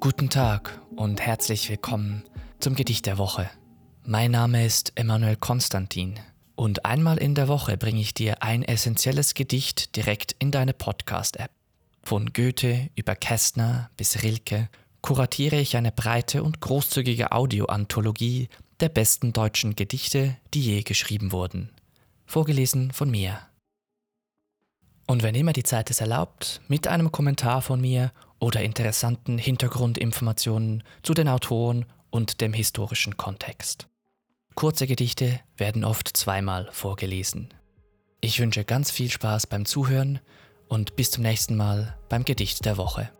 Guten Tag und herzlich willkommen zum Gedicht der Woche. Mein Name ist Emanuel Konstantin und einmal in der Woche bringe ich dir ein essentielles Gedicht direkt in deine Podcast-App. Von Goethe über Kästner bis Rilke kuratiere ich eine breite und großzügige Audioanthologie der besten deutschen Gedichte, die je geschrieben wurden. Vorgelesen von mir. Und wenn immer die Zeit es erlaubt, mit einem Kommentar von mir oder interessanten Hintergrundinformationen zu den Autoren und dem historischen Kontext. Kurze Gedichte werden oft zweimal vorgelesen. Ich wünsche ganz viel Spaß beim Zuhören und bis zum nächsten Mal beim Gedicht der Woche.